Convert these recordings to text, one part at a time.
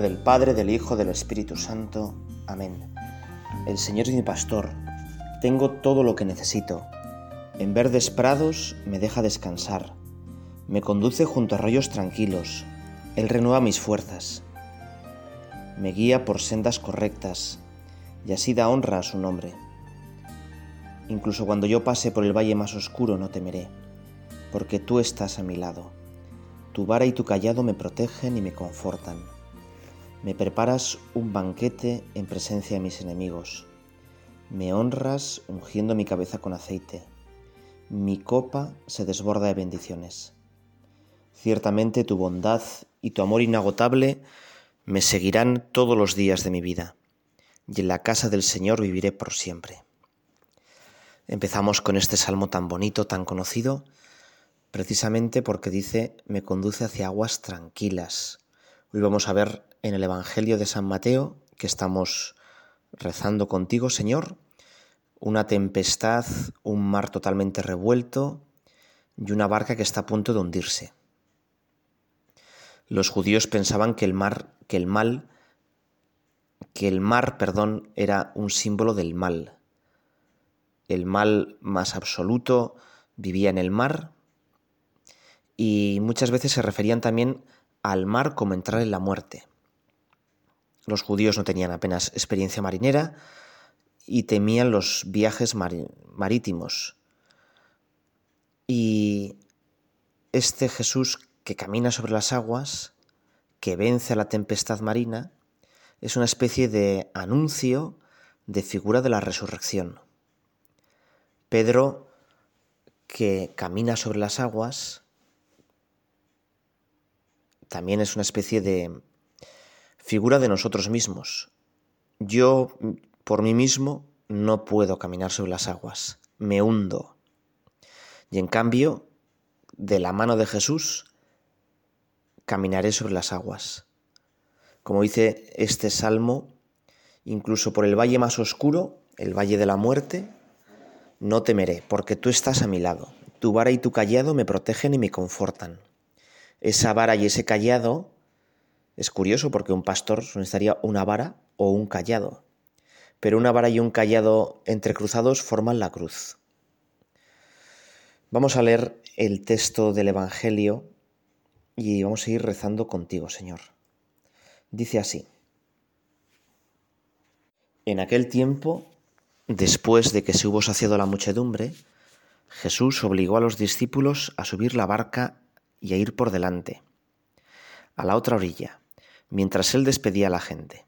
del Padre, del Hijo, del Espíritu Santo. Amén. El Señor es mi pastor. Tengo todo lo que necesito. En verdes prados me deja descansar. Me conduce junto a arroyos tranquilos. Él renueva mis fuerzas. Me guía por sendas correctas y así da honra a su nombre. Incluso cuando yo pase por el valle más oscuro no temeré, porque tú estás a mi lado. Tu vara y tu callado me protegen y me confortan. Me preparas un banquete en presencia de mis enemigos. Me honras ungiendo mi cabeza con aceite. Mi copa se desborda de bendiciones. Ciertamente tu bondad y tu amor inagotable me seguirán todos los días de mi vida, y en la casa del Señor viviré por siempre. Empezamos con este salmo tan bonito, tan conocido, precisamente porque dice, me conduce hacia aguas tranquilas. Hoy vamos a ver en el Evangelio de San Mateo, que estamos rezando contigo, Señor, una tempestad, un mar totalmente revuelto y una barca que está a punto de hundirse. Los judíos pensaban que el mar, que el mal, que el mar, perdón, era un símbolo del mal. El mal más absoluto vivía en el mar y muchas veces se referían también al mar como entrar en la muerte. Los judíos no tenían apenas experiencia marinera y temían los viajes marítimos. Y este Jesús que camina sobre las aguas, que vence a la tempestad marina, es una especie de anuncio de figura de la resurrección. Pedro, que camina sobre las aguas, también es una especie de figura de nosotros mismos. Yo, por mí mismo, no puedo caminar sobre las aguas, me hundo. Y en cambio, de la mano de Jesús, caminaré sobre las aguas. Como dice este salmo, incluso por el valle más oscuro, el valle de la muerte, no temeré, porque tú estás a mi lado. Tu vara y tu callado me protegen y me confortan. Esa vara y ese callado es curioso porque un pastor necesitaría una vara o un callado, pero una vara y un callado entrecruzados forman la cruz. Vamos a leer el texto del Evangelio y vamos a ir rezando contigo, Señor. Dice así. En aquel tiempo, después de que se hubo saciado la muchedumbre, Jesús obligó a los discípulos a subir la barca y a ir por delante, a la otra orilla, mientras él despedía a la gente.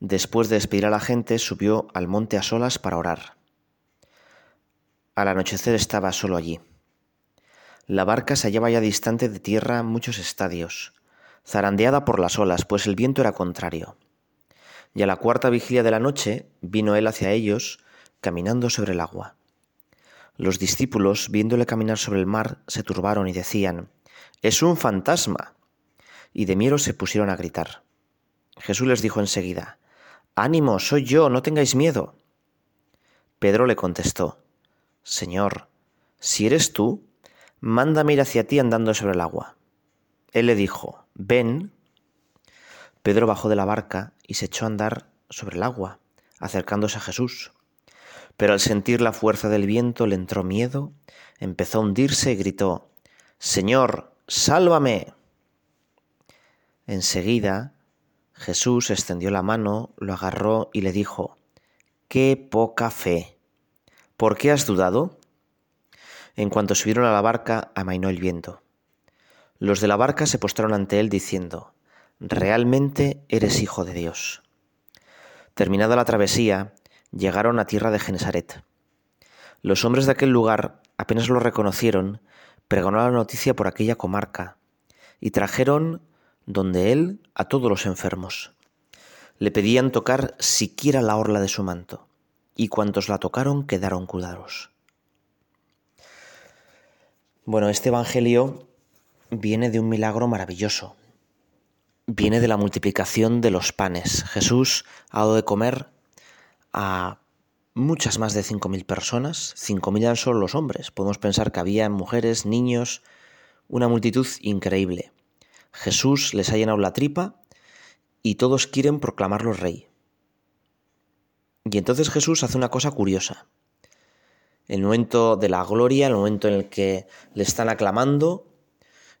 Después de despedir a la gente, subió al monte a solas para orar. Al anochecer estaba solo allí. La barca se hallaba ya distante de tierra muchos estadios, zarandeada por las olas, pues el viento era contrario. Y a la cuarta vigilia de la noche vino él hacia ellos, caminando sobre el agua. Los discípulos, viéndole caminar sobre el mar, se turbaron y decían, Es un fantasma. Y de miedo se pusieron a gritar. Jesús les dijo enseguida, Ánimo, soy yo, no tengáis miedo. Pedro le contestó, Señor, si eres tú, mándame ir hacia ti andando sobre el agua. Él le dijo, ven. Pedro bajó de la barca y se echó a andar sobre el agua, acercándose a Jesús. Pero al sentir la fuerza del viento le entró miedo, empezó a hundirse y gritó, Señor, sálvame. Enseguida Jesús extendió la mano, lo agarró y le dijo, Qué poca fe. ¿Por qué has dudado? En cuanto subieron a la barca, amainó el viento. Los de la barca se postraron ante él diciendo, Realmente eres hijo de Dios. Terminada la travesía, llegaron a tierra de Genesaret. Los hombres de aquel lugar apenas lo reconocieron, pregonó la noticia por aquella comarca, y trajeron donde él a todos los enfermos. Le pedían tocar siquiera la orla de su manto, y cuantos la tocaron quedaron curados. Bueno, este Evangelio viene de un milagro maravilloso. Viene de la multiplicación de los panes. Jesús ha dado de comer a muchas más de 5.000 personas. 5.000 eran solo los hombres. Podemos pensar que había mujeres, niños, una multitud increíble. Jesús les ha llenado la tripa y todos quieren proclamarlo rey. Y entonces Jesús hace una cosa curiosa. El momento de la gloria, el momento en el que le están aclamando,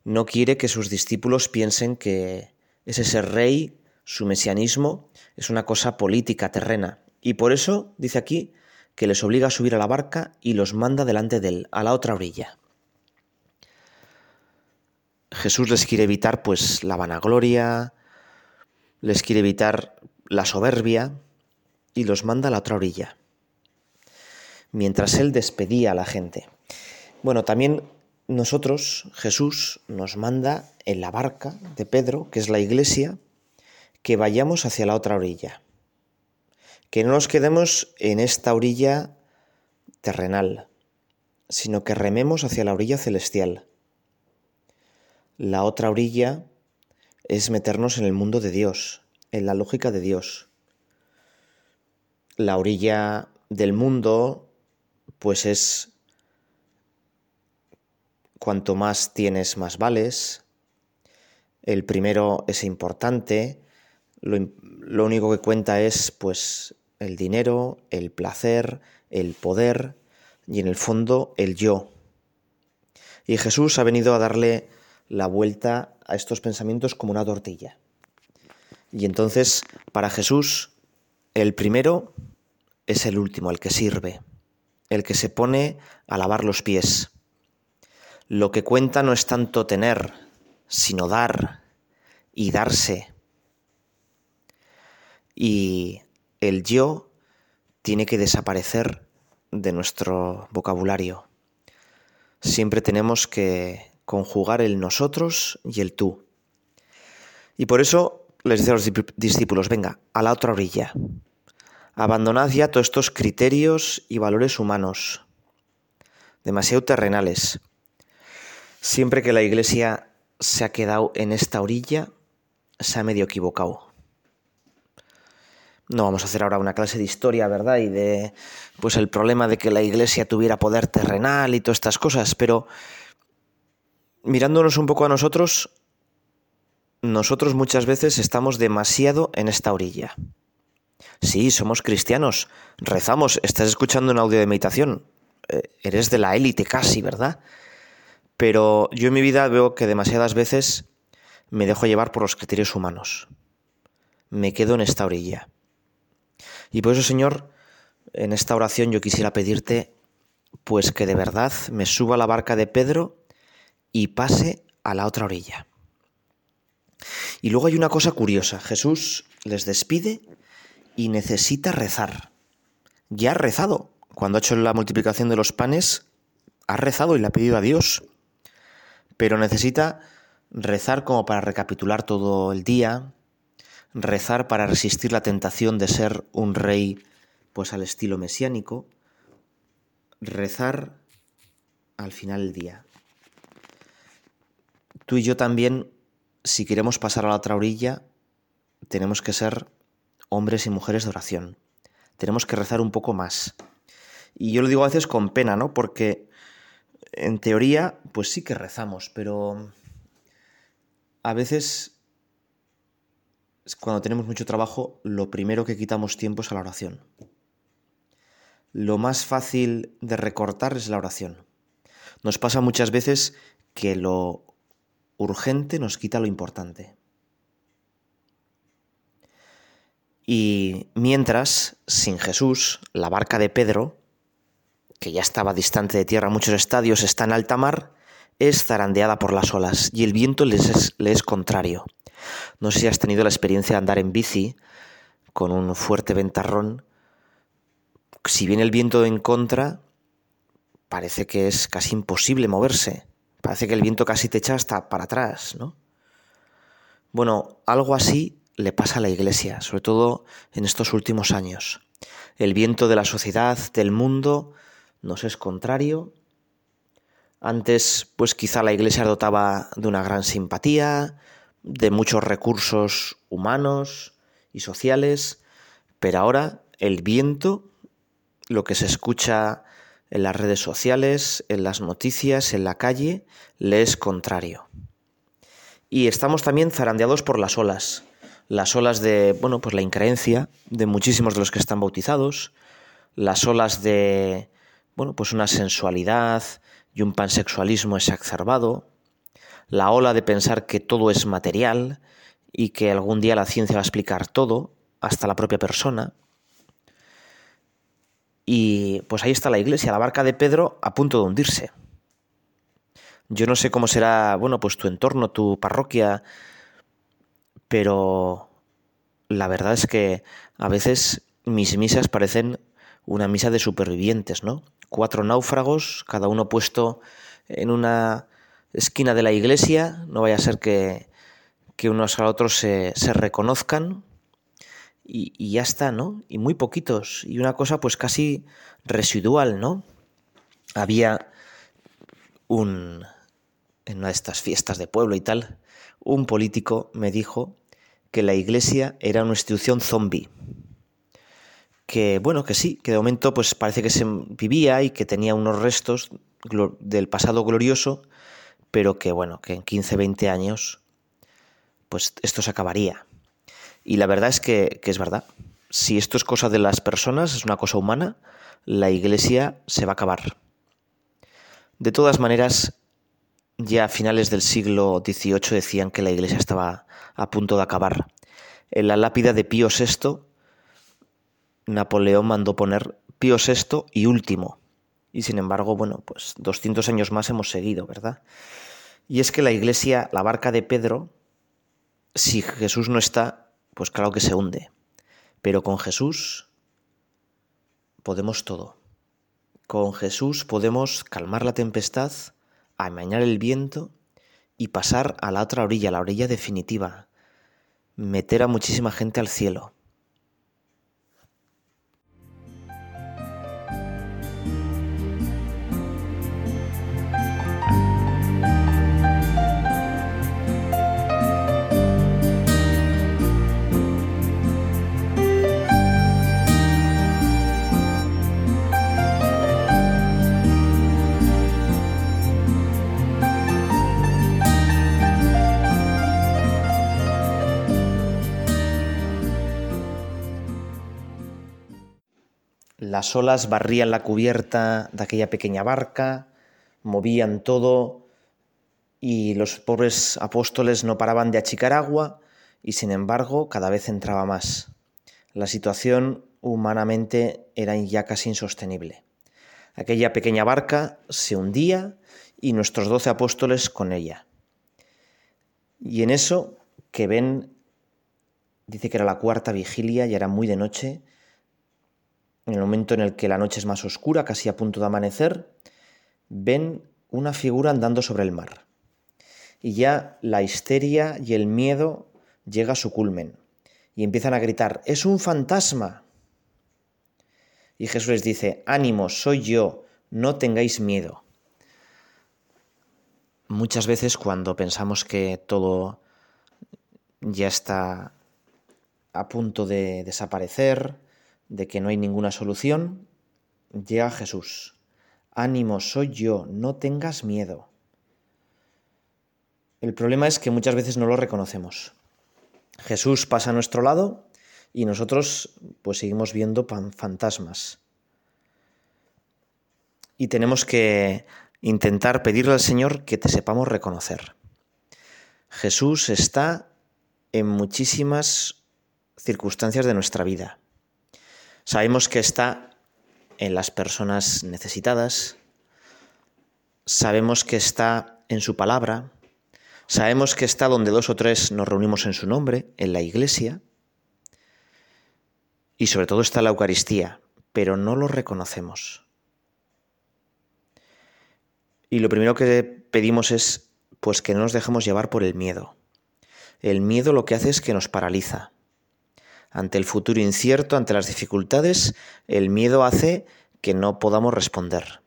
no quiere que sus discípulos piensen que ese ser rey, su mesianismo, es una cosa política, terrena. Y por eso dice aquí que les obliga a subir a la barca y los manda delante de él, a la otra orilla. Jesús les quiere evitar pues la vanagloria, les quiere evitar la soberbia y los manda a la otra orilla. Mientras él despedía a la gente. Bueno, también nosotros, Jesús nos manda en la barca de Pedro, que es la iglesia, que vayamos hacia la otra orilla. Que no nos quedemos en esta orilla terrenal, sino que rememos hacia la orilla celestial. La otra orilla es meternos en el mundo de Dios, en la lógica de Dios. La orilla del mundo, pues es cuanto más tienes, más vales. El primero es importante, lo, único que cuenta es pues el dinero, el placer, el poder y en el fondo el yo. Y Jesús ha venido a darle la vuelta a estos pensamientos como una tortilla. Y entonces, para Jesús, el primero es el último, el que sirve, el que se pone a lavar los pies, lo que cuenta no es tanto tener, sino dar y darse. Y el yo tiene que desaparecer de nuestro vocabulario. Siempre tenemos que conjugar el nosotros y el tú. Y por eso les dice a los discípulos, venga, a la otra orilla. Abandonad ya todos estos criterios y valores humanos, demasiado terrenales Siempre que la Iglesia se ha quedado en esta orilla, se ha medio equivocado. No vamos a hacer ahora una clase de historia, ¿verdad? Y de pues el problema de que la Iglesia tuviera poder terrenal y todas estas cosas, pero mirándonos un poco a nosotros, nosotros muchas veces estamos demasiado en esta orilla. Sí, somos cristianos, rezamos, estás escuchando un audio de meditación, eh, eres de la élite casi, ¿verdad? Pero yo en mi vida veo que demasiadas veces me dejo llevar por los criterios humanos. Me quedo en esta orilla. Y por eso, Señor, en esta oración yo quisiera pedirte pues que de verdad me suba a la barca de Pedro y pase a la otra orilla. Y luego hay una cosa curiosa. Jesús les despide y necesita rezar. Ya ha rezado. Cuando ha hecho la multiplicación de los panes, ha rezado y le ha pedido a Dios pero necesita rezar como para recapitular todo el día, rezar para resistir la tentación de ser un rey pues al estilo mesiánico, rezar al final del día. Tú y yo también, si queremos pasar a la otra orilla, tenemos que ser hombres y mujeres de oración. Tenemos que rezar un poco más. Y yo lo digo a veces con pena, ¿no? Porque en teoría, pues sí que rezamos, pero a veces cuando tenemos mucho trabajo, lo primero que quitamos tiempo es a la oración. Lo más fácil de recortar es la oración. Nos pasa muchas veces que lo urgente nos quita lo importante. Y mientras, sin Jesús, la barca de Pedro que ya estaba distante de tierra muchos estadios, está en alta mar, es zarandeada por las olas y el viento le es, es contrario. No sé si has tenido la experiencia de andar en bici con un fuerte ventarrón. Si viene el viento en contra, parece que es casi imposible moverse. Parece que el viento casi te echa hasta para atrás, ¿no? Bueno, algo así le pasa a la Iglesia, sobre todo en estos últimos años. El viento de la sociedad, del mundo, nos es contrario. Antes, pues quizá la Iglesia dotaba de una gran simpatía, de muchos recursos humanos y sociales, pero ahora el viento, lo que se escucha en las redes sociales, en las noticias, en la calle, le es contrario. Y estamos también zarandeados por las olas. las olas de, bueno, pues la increencia de muchísimos de los que están bautizados, las olas de, bueno, pues una sensualidad y un pansexualismo exacerbado, la ola de pensar que todo es material y que algún día la ciencia va a explicar todo, hasta la propia persona. Y pues ahí está la iglesia, la barca de Pedro a punto de hundirse. Yo no sé cómo será, bueno, pues tu entorno, tu parroquia, pero la verdad es que a veces mis misas parecen una misa de supervivientes, ¿no? Cuatro náufragos, cada uno puesto en una esquina de la iglesia, no vaya a ser que, unos a otros se, se reconozcan y, y, ya está, ¿no? Y muy poquitos, y una cosa pues casi residual, ¿no? Había un, en una de estas fiestas de pueblo y tal, un político me dijo que la iglesia era una institución zombie. Que bueno, que sí, que de momento pues parece que se vivía y que tenía unos restos del pasado glorioso, pero que bueno, que en 15, 20 años pues esto se acabaría. Y la verdad es que, que es verdad. Si esto es cosa de las personas, es una cosa humana, la iglesia se va a acabar. De todas maneras, ya a finales del siglo XVIII decían que la iglesia estaba a punto de acabar. En la lápida de Pío VI, Napoleón mandó poner Pío VI y último. Y sin embargo, bueno, pues 200 años más hemos seguido, ¿verdad? Y es que la iglesia, la barca de Pedro, si Jesús no está, pues claro que se hunde. Pero con Jesús podemos todo. Con Jesús podemos calmar la tempestad, amañar el viento y pasar a la otra orilla, la orilla definitiva, meter a muchísima gente al cielo. Las olas barrían la cubierta de aquella pequeña barca, movían todo y los pobres apóstoles no paraban de achicar agua y sin embargo cada vez entraba más. La situación humanamente era ya casi insostenible. Aquella pequeña barca se hundía y nuestros doce apóstoles con ella. Y en eso que ven, dice que era la cuarta vigilia y era muy de noche, en el momento en el que la noche es más oscura, casi a punto de amanecer, ven una figura andando sobre el mar. Y ya la histeria y el miedo llega a su culmen. Y empiezan a gritar, es un fantasma. Y Jesús les dice, ánimo, soy yo, no tengáis miedo. Muchas veces cuando pensamos que todo ya está a punto de desaparecer, de que no hay ninguna solución, llega Jesús. Ánimo, soy yo, no tengas miedo. El problema es que muchas veces no lo reconocemos. Jesús pasa a nuestro lado y nosotros pues seguimos viendo fantasmas. Y tenemos que intentar pedirle al Señor que te sepamos reconocer. Jesús está en muchísimas circunstancias de nuestra vida. Sabemos que está en las personas necesitadas, sabemos que está en su palabra, sabemos que está donde dos o tres nos reunimos en su nombre, en la iglesia, y sobre todo está la Eucaristía, pero no lo reconocemos. Y lo primero que pedimos es pues que no nos dejemos llevar por el miedo. El miedo lo que hace es que nos paraliza. Ante el futuro incierto, ante las dificultades, el miedo hace que no podamos responder.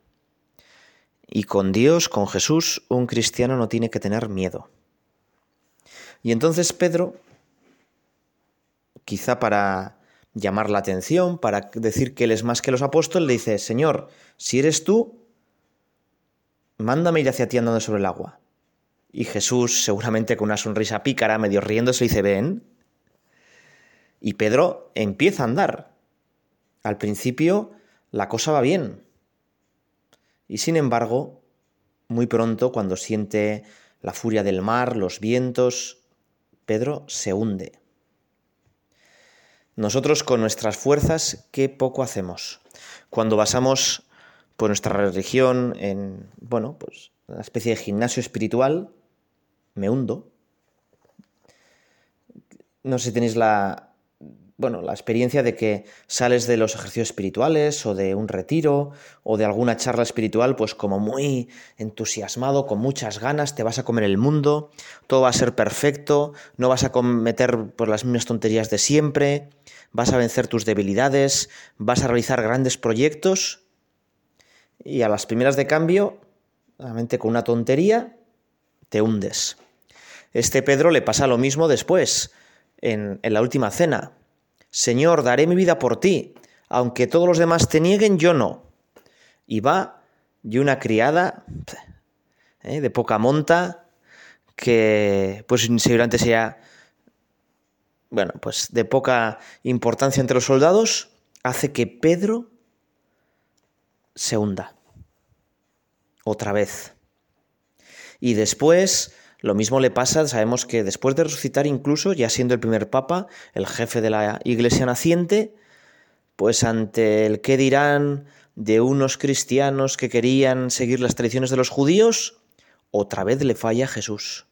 Y con Dios, con Jesús, un cristiano no tiene que tener miedo. Y entonces Pedro, quizá para llamar la atención, para decir que él es más que los apóstoles, le dice, Señor, si eres tú, mándame ir hacia ti andando sobre el agua. Y Jesús, seguramente con una sonrisa pícara, medio riéndose, dice, ven. Y Pedro empieza a andar. Al principio la cosa va bien. Y sin embargo, muy pronto, cuando siente la furia del mar, los vientos, Pedro se hunde. Nosotros con nuestras fuerzas, qué poco hacemos. Cuando basamos por nuestra religión en, bueno, pues una especie de gimnasio espiritual, me hundo. No sé si tenéis la, bueno, la experiencia de que sales de los ejercicios espirituales o de un retiro o de alguna charla espiritual, pues como muy entusiasmado, con muchas ganas, te vas a comer el mundo, todo va a ser perfecto, no vas a cometer por las mismas tonterías de siempre, vas a vencer tus debilidades, vas a realizar grandes proyectos y a las primeras de cambio, realmente con una tontería, te hundes. Este Pedro le pasa lo mismo después, en, en la última cena Señor, daré mi vida por ti, aunque todos los demás te nieguen, yo no. Y va y una criada ¿eh? de poca monta, que pues seguramente sea, bueno, pues de poca importancia entre los soldados, hace que Pedro se hunda. Otra vez. Y después lo mismo le pasa, sabemos que después de resucitar incluso, ya siendo el primer papa, el jefe de la iglesia naciente, pues ante el qué dirán de unos cristianos que querían seguir las tradiciones de los judíos, otra vez le falla Jesús.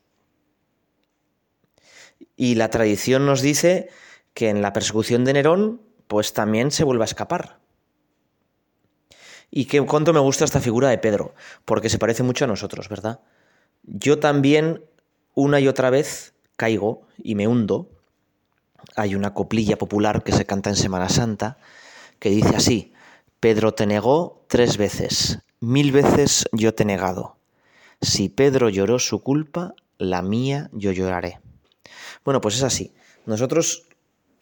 Y la tradición nos dice que en la persecución de Nerón, pues también se vuelve a escapar. Y que cuánto me gusta esta figura de Pedro, porque se parece mucho a nosotros, ¿verdad? Yo también una y otra vez caigo y me hundo. Hay una coplilla popular que se canta en Semana Santa que dice así, Pedro te negó tres veces, mil veces yo te he negado. Si Pedro lloró su culpa, la mía yo lloraré. Bueno, pues es así. Nosotros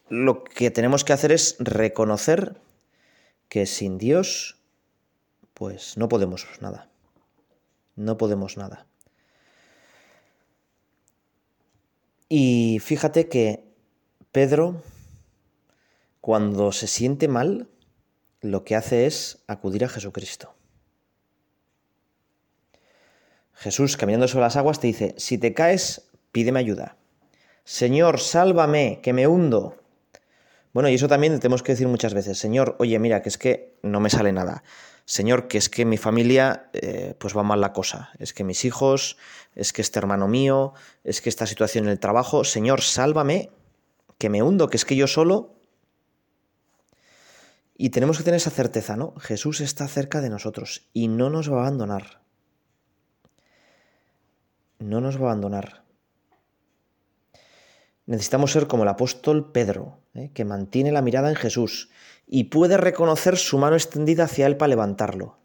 lo que tenemos que hacer es reconocer que sin Dios, pues no podemos nada. No podemos nada. Y fíjate que Pedro, cuando se siente mal, lo que hace es acudir a Jesucristo. Jesús, caminando sobre las aguas, te dice, si te caes, pídeme ayuda. Señor, sálvame, que me hundo. Bueno, y eso también tenemos que decir muchas veces, Señor, oye, mira, que es que no me sale nada. Señor, que es que mi familia, eh, pues va mal la cosa. Es que mis hijos, es que este hermano mío, es que esta situación en el trabajo. Señor, sálvame, que me hundo, que es que yo solo. Y tenemos que tener esa certeza, ¿no? Jesús está cerca de nosotros y no nos va a abandonar. No nos va a abandonar. Necesitamos ser como el apóstol Pedro, ¿eh? que mantiene la mirada en Jesús y puede reconocer su mano extendida hacia él para levantarlo.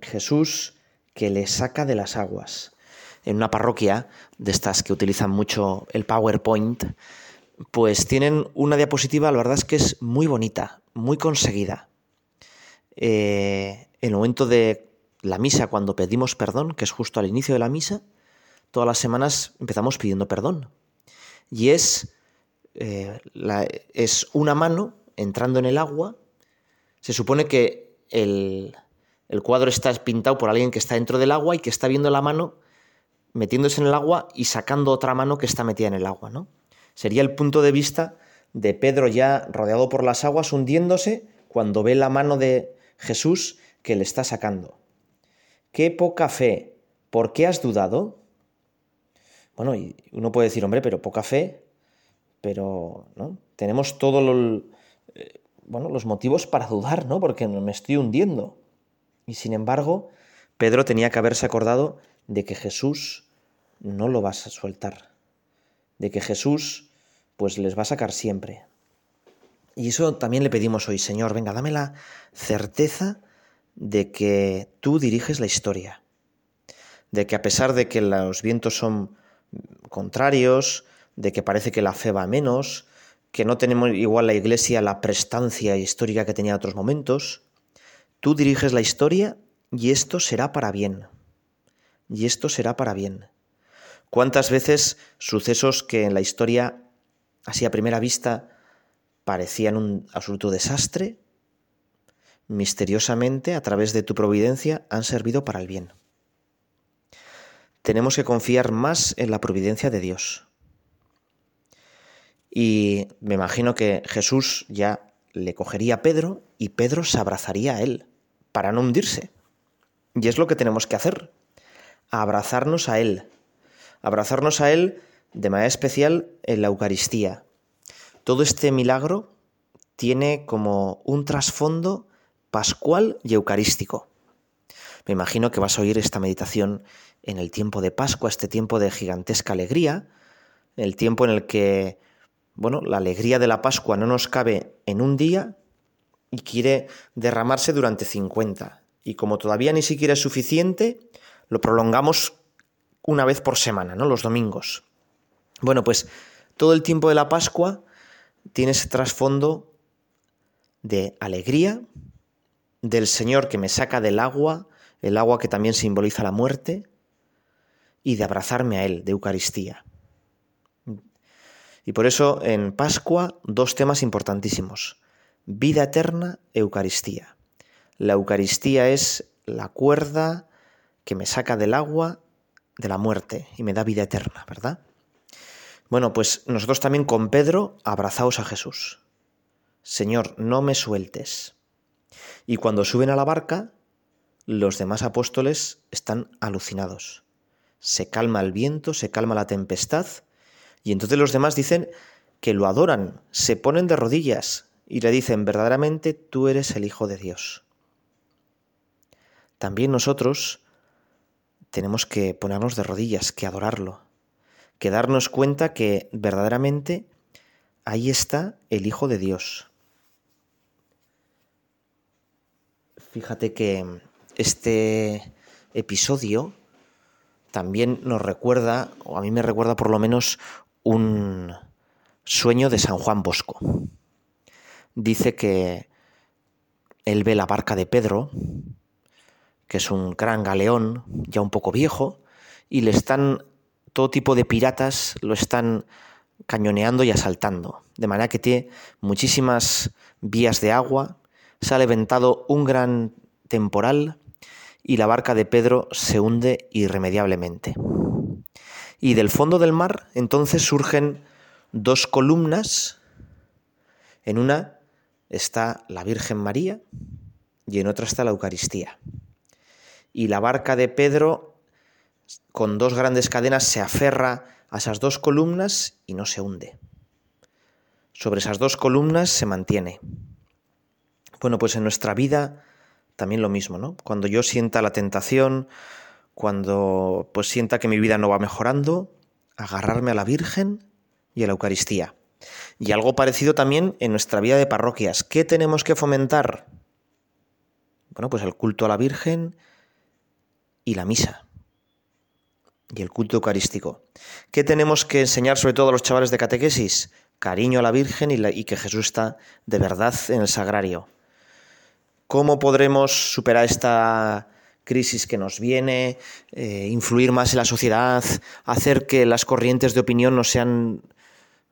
Jesús que le saca de las aguas. En una parroquia de estas que utilizan mucho el PowerPoint, pues tienen una diapositiva, la verdad es que es muy bonita, muy conseguida. Eh, en el momento de la misa, cuando pedimos perdón, que es justo al inicio de la misa, todas las semanas empezamos pidiendo perdón. Y es, eh, es una mano entrando en el agua. Se supone que el, el cuadro está pintado por alguien que está dentro del agua y que está viendo la mano metiéndose en el agua y sacando otra mano que está metida en el agua, ¿no? Sería el punto de vista de Pedro ya rodeado por las aguas, hundiéndose, cuando ve la mano de Jesús que le está sacando. Qué poca fe. ¿Por qué has dudado? Bueno, y uno puede decir, hombre, pero poca fe, pero ¿no? tenemos todos los, eh, bueno, los motivos para dudar, ¿no? Porque me estoy hundiendo. Y sin embargo, Pedro tenía que haberse acordado de que Jesús no lo va a soltar, de que Jesús pues les va a sacar siempre. Y eso también le pedimos hoy, Señor, venga, dame la certeza de que tú diriges la historia, de que a pesar de que los vientos son contrarios, de que parece que la fe va menos, que no tenemos igual la iglesia la prestancia histórica que tenía en otros momentos, tú diriges la historia y esto será para bien. Y esto será para bien. ¿Cuántas veces sucesos que en la historia, así a primera vista, parecían un absoluto desastre, misteriosamente, a través de tu providencia, han servido para el bien? Tenemos que confiar más en la providencia de Dios. Y me imagino que Jesús ya le cogería a Pedro y Pedro se abrazaría a él para no hundirse. Y es lo que tenemos que hacer, abrazarnos a Él, abrazarnos a Él de manera especial en la Eucaristía. Todo este milagro tiene como un trasfondo pascual y eucarístico. Me imagino que vas a oír esta meditación en el tiempo de Pascua, este tiempo de gigantesca alegría, el tiempo en el que, bueno, la alegría de la Pascua no nos cabe en un día y quiere derramarse durante 50 y como todavía ni siquiera es suficiente, lo prolongamos una vez por semana, ¿no? Los domingos. Bueno, pues todo el tiempo de la Pascua tiene ese trasfondo de alegría, del Señor que me saca del agua, el agua que también simboliza la muerte, y de abrazarme a Él, de Eucaristía. Y por eso en Pascua dos temas importantísimos, vida eterna, Eucaristía. La Eucaristía es la cuerda que me saca del agua de la muerte y me da vida eterna, ¿verdad? Bueno, pues nosotros también con Pedro abrazaos a Jesús. Señor, no me sueltes. Y cuando suben a la barca, los demás apóstoles están alucinados. Se calma el viento, se calma la tempestad, y entonces los demás dicen que lo adoran, se ponen de rodillas y le dicen verdaderamente tú eres el Hijo de Dios también nosotros tenemos que ponernos de rodillas, que adorarlo, que darnos cuenta que verdaderamente ahí está el Hijo de Dios. Fíjate que este episodio también nos recuerda, o a mí me recuerda por lo menos, un sueño de San Juan Bosco. Dice que él ve la barca de Pedro, que es un gran galeón, ya un poco viejo, y le están, todo tipo de piratas lo están cañoneando y asaltando, de manera que tiene muchísimas vías de agua, sale ventado un gran temporal y la barca de Pedro se hunde irremediablemente. Y del fondo del mar entonces surgen dos columnas, en una está la Virgen María y en otra está la Eucaristía y la barca de Pedro con dos grandes cadenas se aferra a esas dos columnas y no se hunde. Sobre esas dos columnas se mantiene. Bueno, pues en nuestra vida también lo mismo, ¿no? Cuando yo sienta la tentación, cuando pues sienta que mi vida no va mejorando, agarrarme a la Virgen y a la Eucaristía. Y algo parecido también en nuestra vida de parroquias. ¿Qué tenemos que fomentar? Bueno, pues el culto a la Virgen, y la misa y el culto eucarístico. ¿Qué tenemos que enseñar sobre todo a los chavales de catequesis? Cariño a la Virgen y, que Jesús está de verdad en el sagrario. ¿Cómo podremos superar esta crisis que nos viene, eh, influir más en la sociedad, hacer que las corrientes de opinión no sean,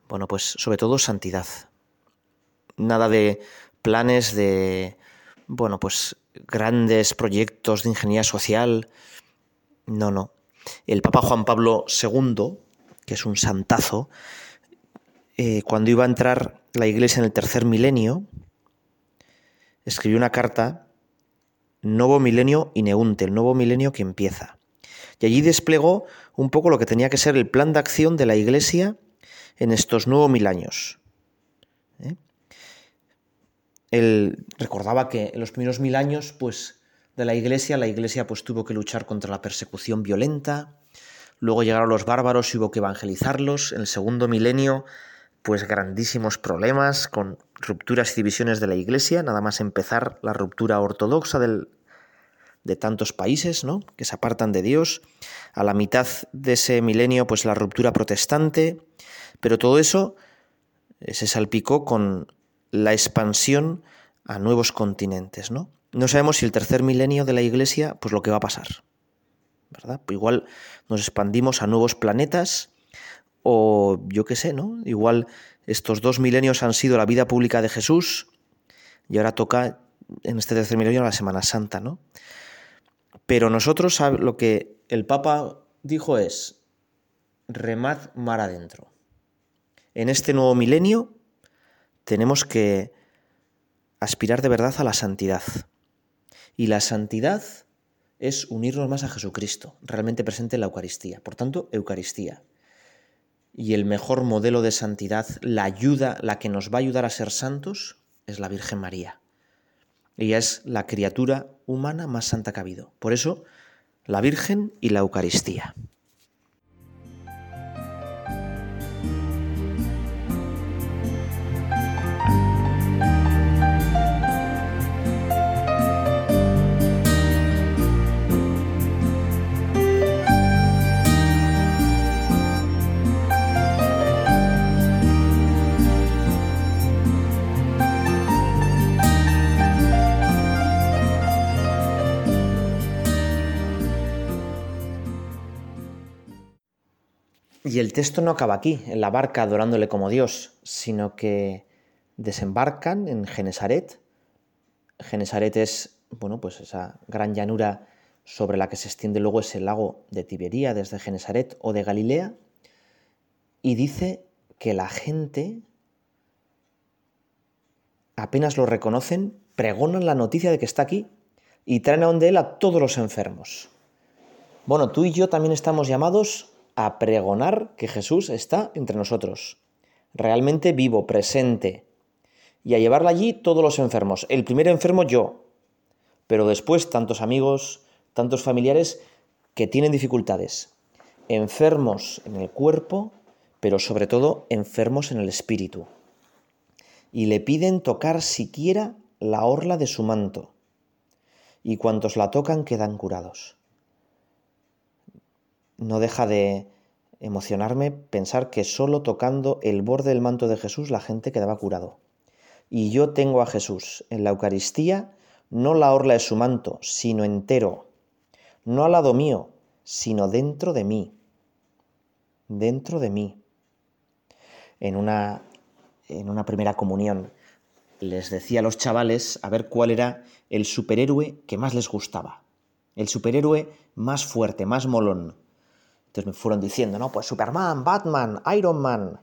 bueno, pues sobre todo santidad. Nada de planes de, bueno, pues grandes proyectos de ingeniería social. No, no. El Papa Juan Pablo II, que es un santazo, eh, cuando iba a entrar la iglesia en el tercer milenio, escribió una carta, Nuevo Milenio Ineunte, el nuevo milenio que empieza. Y allí desplegó un poco lo que tenía que ser el plan de acción de la iglesia en estos nuevos mil años. ¿Eh? Él recordaba que en los primeros mil años, pues, de la iglesia, la iglesia pues tuvo que luchar contra la persecución violenta, luego llegaron los bárbaros y hubo que evangelizarlos, en el segundo milenio, pues grandísimos problemas con rupturas y divisiones de la iglesia, nada más empezar la ruptura ortodoxa de tantos países, ¿no? que se apartan de Dios, a la mitad de ese milenio, pues la ruptura protestante, pero todo eso eh, se salpicó con la expansión a nuevos continentes, ¿no? No sabemos si el tercer milenio de la Iglesia, pues lo que va a pasar. ¿verdad? Pues igual nos expandimos a nuevos planetas o yo qué sé, ¿no? Igual estos dos milenios han sido la vida pública de Jesús y ahora toca en este tercer milenio la Semana Santa, ¿no? Pero nosotros lo que el Papa dijo es, remad mar adentro. En este nuevo milenio tenemos que aspirar de verdad a la santidad. Y la santidad es unirnos más a Jesucristo, realmente presente en la Eucaristía. Por tanto, Eucaristía. Y el mejor modelo de santidad, la ayuda, la que nos va a ayudar a ser santos, es la Virgen María. Ella es la criatura humana más santa que ha habido. Por eso, la Virgen y la Eucaristía. Y el texto no acaba aquí, en la barca adorándole como Dios, sino que desembarcan en Genesaret. Genesaret es, bueno, pues esa gran llanura sobre la que se extiende luego ese lago de Tibería desde Genesaret o de Galilea, y dice que la gente, apenas lo reconocen, pregonan la noticia de que está aquí y traen a donde él a todos los enfermos. Bueno, tú y yo también estamos llamados a pregonar que Jesús está entre nosotros, realmente vivo, presente, y a llevarla allí todos los enfermos. El primer enfermo yo, pero después tantos amigos, tantos familiares que tienen dificultades, enfermos en el cuerpo, pero sobre todo enfermos en el espíritu. Y le piden tocar siquiera la orla de su manto, y cuantos la tocan quedan curados no deja de emocionarme pensar que solo tocando el borde del manto de Jesús la gente quedaba curado. Y yo tengo a Jesús en la Eucaristía, no la orla de su manto, sino entero, no al lado mío, sino dentro de mí, dentro de mí. En una, en una primera comunión les decía a los chavales a ver cuál era el superhéroe que más les gustaba, el superhéroe más fuerte, más molón, entonces me fueron diciendo, no, pues Superman, Batman, Iron Man.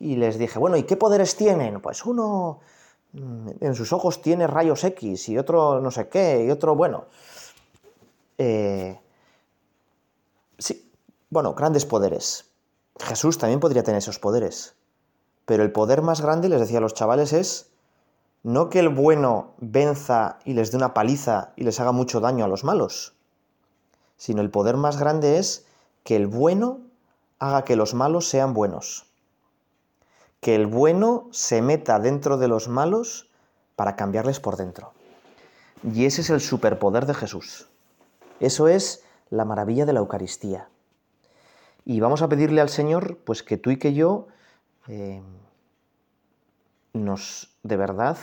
Y les dije, bueno, ¿y qué poderes tienen? Pues uno mm, en sus ojos tiene rayos X y otro no sé qué, y otro, bueno. Eh, sí, bueno, grandes poderes. Jesús también podría tener esos poderes. Pero el poder más grande, les decía a los chavales, es no que el bueno venza y les dé una paliza y les haga mucho daño a los malos, sino el poder más grande es que el bueno haga que los malos sean buenos. Que el bueno se meta dentro de los malos para cambiarles por dentro. Y ese es el superpoder de Jesús. Eso es la maravilla de la Eucaristía. Y vamos a pedirle al Señor, pues que tú y que yo eh, nos de verdad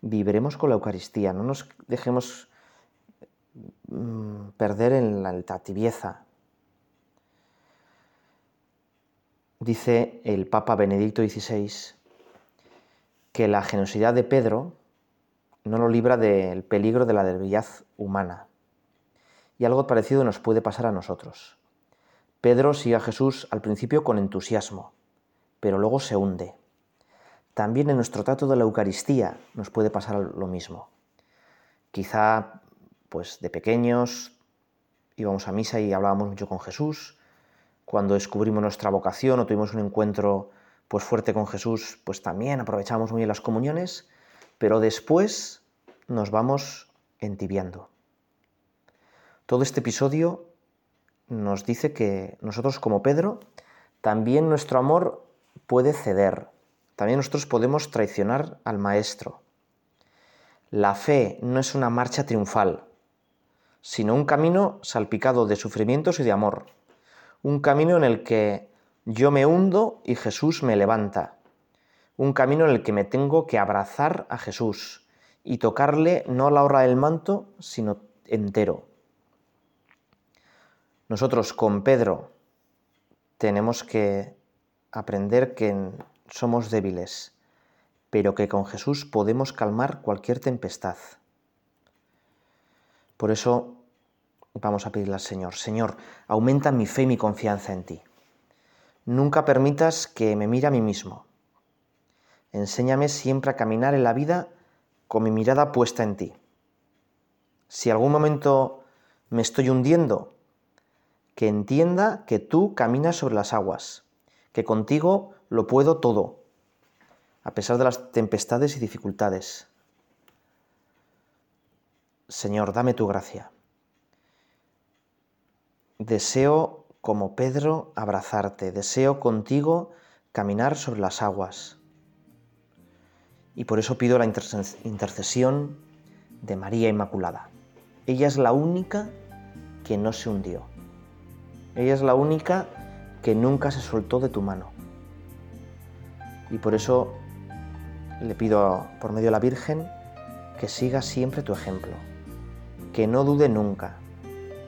viviremos con la Eucaristía, no nos dejemos mm, perder en la, la tibieza, dice el Papa Benedicto XVI que la generosidad de Pedro no lo libra del peligro de la debilidad humana. Y algo parecido nos puede pasar a nosotros. Pedro sigue a Jesús al principio con entusiasmo, pero luego se hunde. También en nuestro trato de la Eucaristía nos puede pasar lo mismo. Quizá, pues de pequeños íbamos a misa y hablábamos mucho con Jesús, cuando descubrimos nuestra vocación o tuvimos un encuentro pues fuerte con Jesús, pues también aprovechamos muy bien las comuniones, pero después nos vamos entibiando. Todo este episodio nos dice que nosotros como Pedro, también nuestro amor puede ceder, también nosotros podemos traicionar al Maestro. La fe no es una marcha triunfal, sino un camino salpicado de sufrimientos y de amor un camino en el que yo me hundo y Jesús me levanta, un camino en el que me tengo que abrazar a Jesús y tocarle no la hora del manto, sino entero. Nosotros con Pedro tenemos que aprender que somos débiles, pero que con Jesús podemos calmar cualquier tempestad. Por eso vamos a pedirle al Señor, Señor, aumenta mi fe y mi confianza en ti. Nunca permitas que me mire a mí mismo. Enséñame siempre a caminar en la vida con mi mirada puesta en ti. Si algún momento me estoy hundiendo, que entienda que tú caminas sobre las aguas, que contigo lo puedo todo, a pesar de las tempestades y dificultades. Señor, dame tu gracia. Deseo, como Pedro, abrazarte, deseo contigo caminar sobre las aguas. Y por eso pido la intercesión de María Inmaculada. Ella es la única que no se hundió. Ella es la única que nunca se soltó de tu mano. Y por eso le pido por medio de la Virgen que siga siempre tu ejemplo, que no dude nunca,